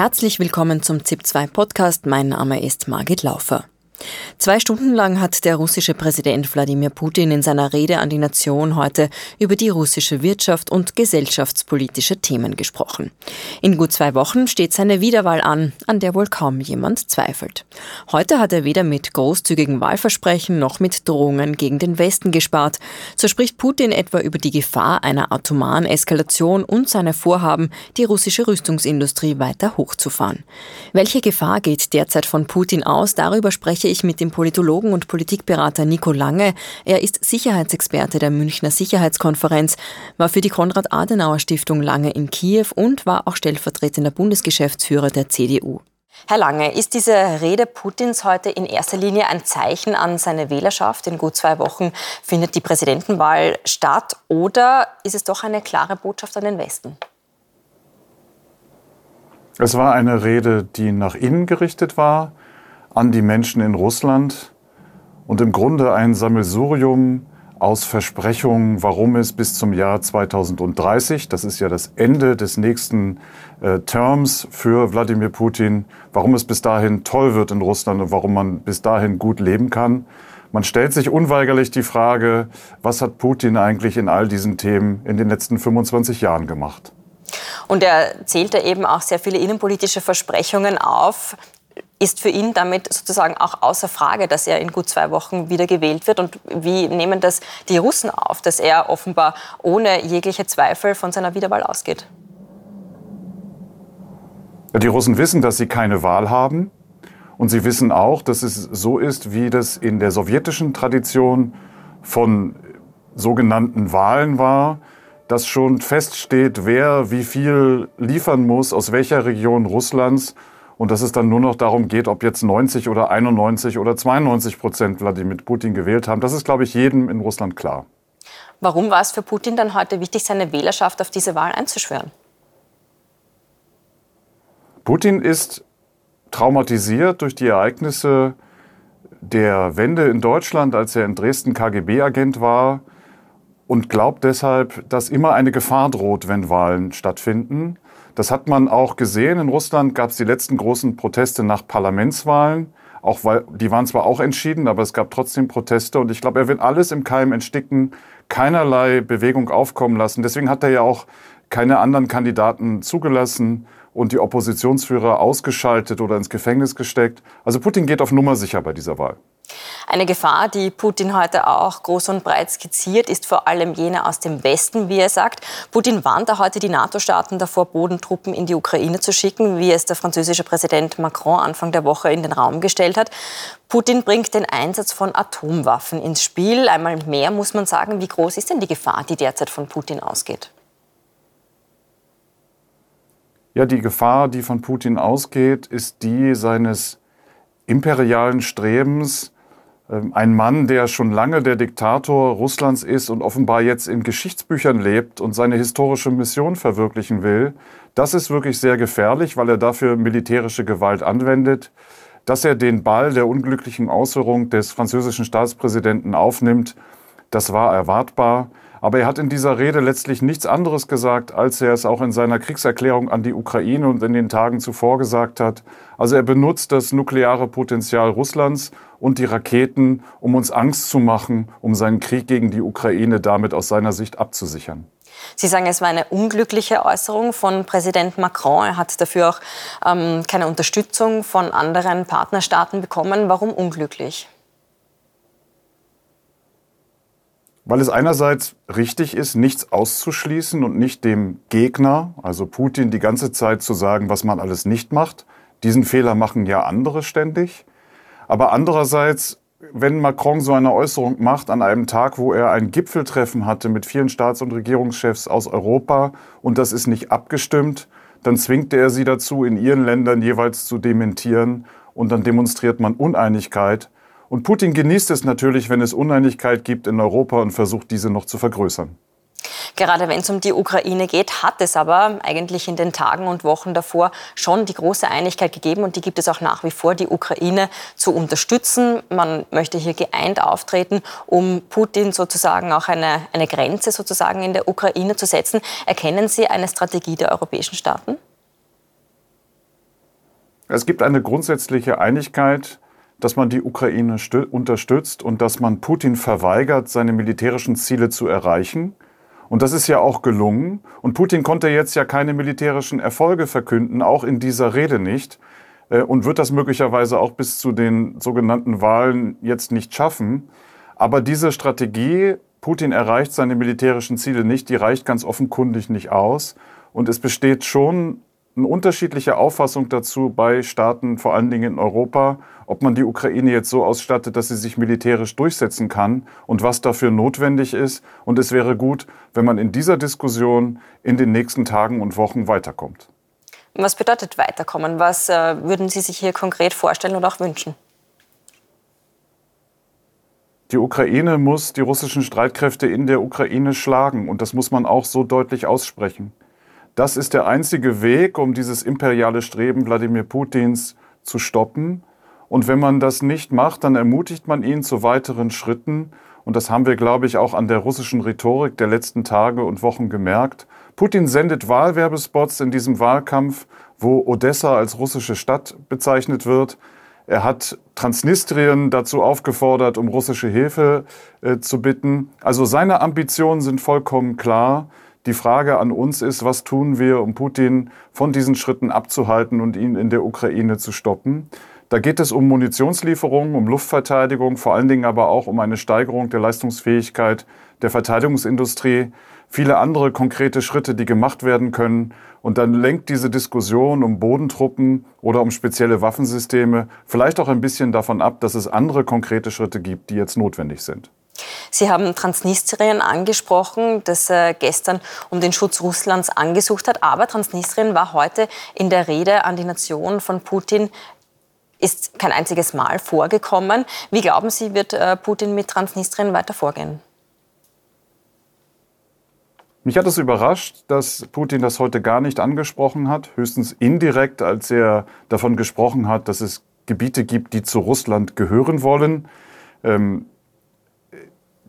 Herzlich willkommen zum ZIP2 Podcast. Mein Name ist Margit Laufer. Zwei Stunden lang hat der russische Präsident Wladimir Putin in seiner Rede an die Nation heute über die russische Wirtschaft und gesellschaftspolitische Themen gesprochen. In gut zwei Wochen steht seine Wiederwahl an, an der wohl kaum jemand zweifelt. Heute hat er weder mit großzügigen Wahlversprechen noch mit Drohungen gegen den Westen gespart. So spricht Putin etwa über die Gefahr einer atomaren Eskalation und seine Vorhaben, die russische Rüstungsindustrie weiter hochzufahren. Welche Gefahr geht derzeit von Putin aus? Darüber spreche ich mit dem Politologen und Politikberater Nico Lange. Er ist Sicherheitsexperte der Münchner Sicherheitskonferenz, war für die Konrad-Adenauer-Stiftung lange in Kiew und war auch stellvertretender Bundesgeschäftsführer der CDU. Herr Lange, ist diese Rede Putins heute in erster Linie ein Zeichen an seine Wählerschaft? In gut zwei Wochen findet die Präsidentenwahl statt. Oder ist es doch eine klare Botschaft an den Westen? Es war eine Rede, die nach innen gerichtet war an die Menschen in Russland und im Grunde ein Sammelsurium aus Versprechungen, warum es bis zum Jahr 2030, das ist ja das Ende des nächsten äh, Terms für Wladimir Putin, warum es bis dahin toll wird in Russland und warum man bis dahin gut leben kann. Man stellt sich unweigerlich die Frage, was hat Putin eigentlich in all diesen Themen in den letzten 25 Jahren gemacht? Und er zählte eben auch sehr viele innenpolitische Versprechungen auf ist für ihn damit sozusagen auch außer Frage, dass er in gut zwei Wochen wieder gewählt wird? Und wie nehmen das die Russen auf, dass er offenbar ohne jegliche Zweifel von seiner Wiederwahl ausgeht? Die Russen wissen, dass sie keine Wahl haben. Und sie wissen auch, dass es so ist, wie das in der sowjetischen Tradition von sogenannten Wahlen war, dass schon feststeht, wer wie viel liefern muss, aus welcher Region Russlands und dass es dann nur noch darum geht, ob jetzt 90 oder 91 oder 92 Prozent Wladimir Putin gewählt haben. Das ist, glaube ich, jedem in Russland klar. Warum war es für Putin dann heute wichtig, seine Wählerschaft auf diese Wahl einzuschwören? Putin ist traumatisiert durch die Ereignisse der Wende in Deutschland, als er in Dresden KGB-Agent war und glaubt deshalb, dass immer eine Gefahr droht, wenn Wahlen stattfinden. Das hat man auch gesehen. In Russland gab es die letzten großen Proteste nach Parlamentswahlen. Auch weil, die waren zwar auch entschieden, aber es gab trotzdem Proteste. Und ich glaube, er will alles im Keim entsticken, keinerlei Bewegung aufkommen lassen. Deswegen hat er ja auch keine anderen Kandidaten zugelassen und die Oppositionsführer ausgeschaltet oder ins Gefängnis gesteckt. Also Putin geht auf Nummer sicher bei dieser Wahl. Eine Gefahr, die Putin heute auch groß und breit skizziert, ist vor allem jene aus dem Westen, wie er sagt. Putin warnt heute die NATO-Staaten davor, Bodentruppen in die Ukraine zu schicken, wie es der französische Präsident Macron Anfang der Woche in den Raum gestellt hat. Putin bringt den Einsatz von Atomwaffen ins Spiel. Einmal mehr muss man sagen, wie groß ist denn die Gefahr, die derzeit von Putin ausgeht? Ja, die Gefahr, die von Putin ausgeht, ist die seines imperialen Strebens, ein Mann, der schon lange der Diktator Russlands ist und offenbar jetzt in Geschichtsbüchern lebt und seine historische Mission verwirklichen will, das ist wirklich sehr gefährlich, weil er dafür militärische Gewalt anwendet. Dass er den Ball der unglücklichen Äußerung des französischen Staatspräsidenten aufnimmt, das war erwartbar. Aber er hat in dieser Rede letztlich nichts anderes gesagt, als er es auch in seiner Kriegserklärung an die Ukraine und in den Tagen zuvor gesagt hat. Also er benutzt das nukleare Potenzial Russlands und die Raketen, um uns Angst zu machen, um seinen Krieg gegen die Ukraine damit aus seiner Sicht abzusichern. Sie sagen, es war eine unglückliche Äußerung von Präsident Macron. Er hat dafür auch ähm, keine Unterstützung von anderen Partnerstaaten bekommen. Warum unglücklich? Weil es einerseits richtig ist, nichts auszuschließen und nicht dem Gegner, also Putin, die ganze Zeit zu sagen, was man alles nicht macht. Diesen Fehler machen ja andere ständig. Aber andererseits, wenn Macron so eine Äußerung macht an einem Tag, wo er ein Gipfeltreffen hatte mit vielen Staats- und Regierungschefs aus Europa und das ist nicht abgestimmt, dann zwingt er sie dazu, in ihren Ländern jeweils zu dementieren und dann demonstriert man Uneinigkeit. Und Putin genießt es natürlich, wenn es Uneinigkeit gibt in Europa und versucht, diese noch zu vergrößern. Gerade wenn es um die Ukraine geht, hat es aber eigentlich in den Tagen und Wochen davor schon die große Einigkeit gegeben und die gibt es auch nach wie vor, die Ukraine zu unterstützen. Man möchte hier geeint auftreten, um Putin sozusagen auch eine, eine Grenze sozusagen in der Ukraine zu setzen. Erkennen Sie eine Strategie der europäischen Staaten? Es gibt eine grundsätzliche Einigkeit, dass man die Ukraine unterstützt und dass man Putin verweigert, seine militärischen Ziele zu erreichen. Und das ist ja auch gelungen. Und Putin konnte jetzt ja keine militärischen Erfolge verkünden, auch in dieser Rede nicht. Äh, und wird das möglicherweise auch bis zu den sogenannten Wahlen jetzt nicht schaffen. Aber diese Strategie, Putin erreicht seine militärischen Ziele nicht, die reicht ganz offenkundig nicht aus. Und es besteht schon eine unterschiedliche Auffassung dazu bei Staaten, vor allen Dingen in Europa, ob man die Ukraine jetzt so ausstattet, dass sie sich militärisch durchsetzen kann und was dafür notwendig ist. Und es wäre gut, wenn man in dieser Diskussion in den nächsten Tagen und Wochen weiterkommt. Was bedeutet weiterkommen? Was äh, würden Sie sich hier konkret vorstellen oder auch wünschen? Die Ukraine muss die russischen Streitkräfte in der Ukraine schlagen und das muss man auch so deutlich aussprechen. Das ist der einzige Weg, um dieses imperiale Streben Wladimir Putins zu stoppen. Und wenn man das nicht macht, dann ermutigt man ihn zu weiteren Schritten. Und das haben wir, glaube ich, auch an der russischen Rhetorik der letzten Tage und Wochen gemerkt. Putin sendet Wahlwerbespots in diesem Wahlkampf, wo Odessa als russische Stadt bezeichnet wird. Er hat Transnistrien dazu aufgefordert, um russische Hilfe äh, zu bitten. Also seine Ambitionen sind vollkommen klar. Die Frage an uns ist, was tun wir, um Putin von diesen Schritten abzuhalten und ihn in der Ukraine zu stoppen? Da geht es um Munitionslieferungen, um Luftverteidigung, vor allen Dingen aber auch um eine Steigerung der Leistungsfähigkeit der Verteidigungsindustrie, viele andere konkrete Schritte, die gemacht werden können. Und dann lenkt diese Diskussion um Bodentruppen oder um spezielle Waffensysteme vielleicht auch ein bisschen davon ab, dass es andere konkrete Schritte gibt, die jetzt notwendig sind. Sie haben Transnistrien angesprochen, das äh, gestern um den Schutz Russlands angesucht hat. Aber Transnistrien war heute in der Rede an die Nation von Putin ist kein einziges Mal vorgekommen. Wie glauben Sie, wird äh, Putin mit Transnistrien weiter vorgehen? Mich hat es überrascht, dass Putin das heute gar nicht angesprochen hat, höchstens indirekt, als er davon gesprochen hat, dass es Gebiete gibt, die zu Russland gehören wollen. Ähm,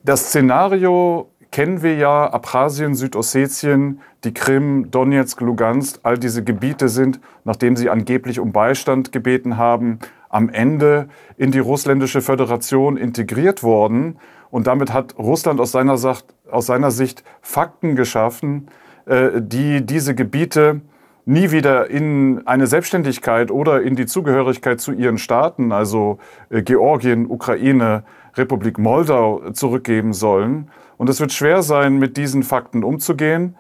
das Szenario kennen wir ja, Abchasien, Südossetien, die Krim, Donetsk, Lugansk, all diese Gebiete sind, nachdem sie angeblich um Beistand gebeten haben, am Ende in die russländische Föderation integriert worden. Und damit hat Russland aus seiner, Sicht, aus seiner Sicht Fakten geschaffen, äh, die diese Gebiete nie wieder in eine Selbstständigkeit oder in die Zugehörigkeit zu ihren Staaten, also äh, Georgien, Ukraine, Republik Moldau zurückgeben sollen. Und es wird schwer sein, mit diesen Fakten umzugehen.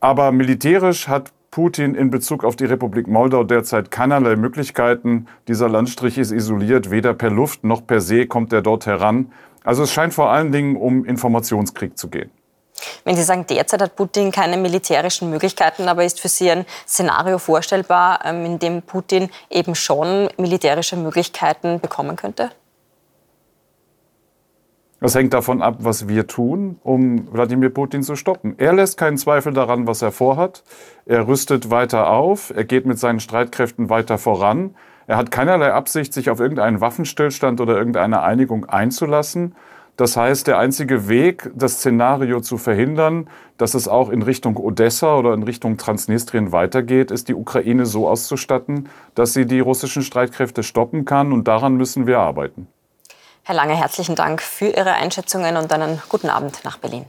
Aber militärisch hat Putin in Bezug auf die Republik Moldau derzeit keinerlei Möglichkeiten. Dieser Landstrich ist isoliert, weder per Luft noch per See kommt er dort heran. Also es scheint vor allen Dingen um Informationskrieg zu gehen. Wenn Sie sagen, derzeit hat Putin keine militärischen Möglichkeiten, aber ist für Sie ein Szenario vorstellbar, ähm, in dem Putin eben schon militärische Möglichkeiten bekommen könnte? Das hängt davon ab, was wir tun, um Wladimir Putin zu stoppen. Er lässt keinen Zweifel daran, was er vorhat. Er rüstet weiter auf. Er geht mit seinen Streitkräften weiter voran. Er hat keinerlei Absicht, sich auf irgendeinen Waffenstillstand oder irgendeine Einigung einzulassen. Das heißt, der einzige Weg, das Szenario zu verhindern, dass es auch in Richtung Odessa oder in Richtung Transnistrien weitergeht, ist die Ukraine so auszustatten, dass sie die russischen Streitkräfte stoppen kann. Und daran müssen wir arbeiten. Herr Lange, herzlichen Dank für Ihre Einschätzungen und einen guten Abend nach Berlin.